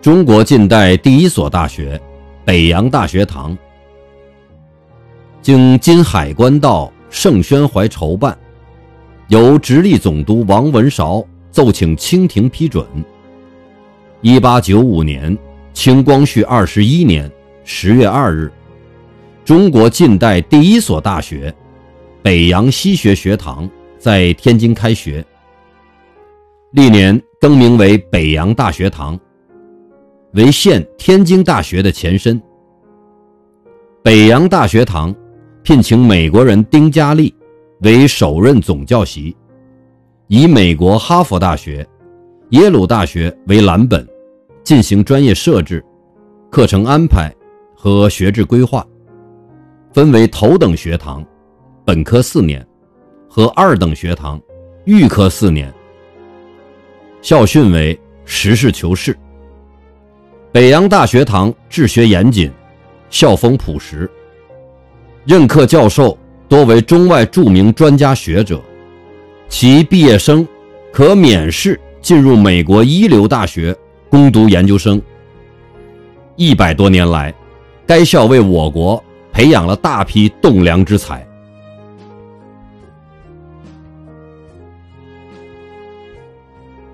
中国近代第一所大学——北洋大学堂，经金海关道盛宣怀筹办，由直隶总督王文韶奏请清廷批准。一八九五年，清光绪二十一年十月二日，中国近代第一所大学——北洋西学学堂在天津开学，历年更名为北洋大学堂。为现天津大学的前身。北洋大学堂聘请美国人丁嘉丽为首任总教习，以美国哈佛大学、耶鲁大学为蓝本，进行专业设置、课程安排和学制规划，分为头等学堂（本科四年）和二等学堂（预科四年）。校训为实事求是。北洋大学堂治学严谨，校风朴实，任课教授多为中外著名专家学者，其毕业生可免试进入美国一流大学攻读研究生。一百多年来，该校为我国培养了大批栋梁之才。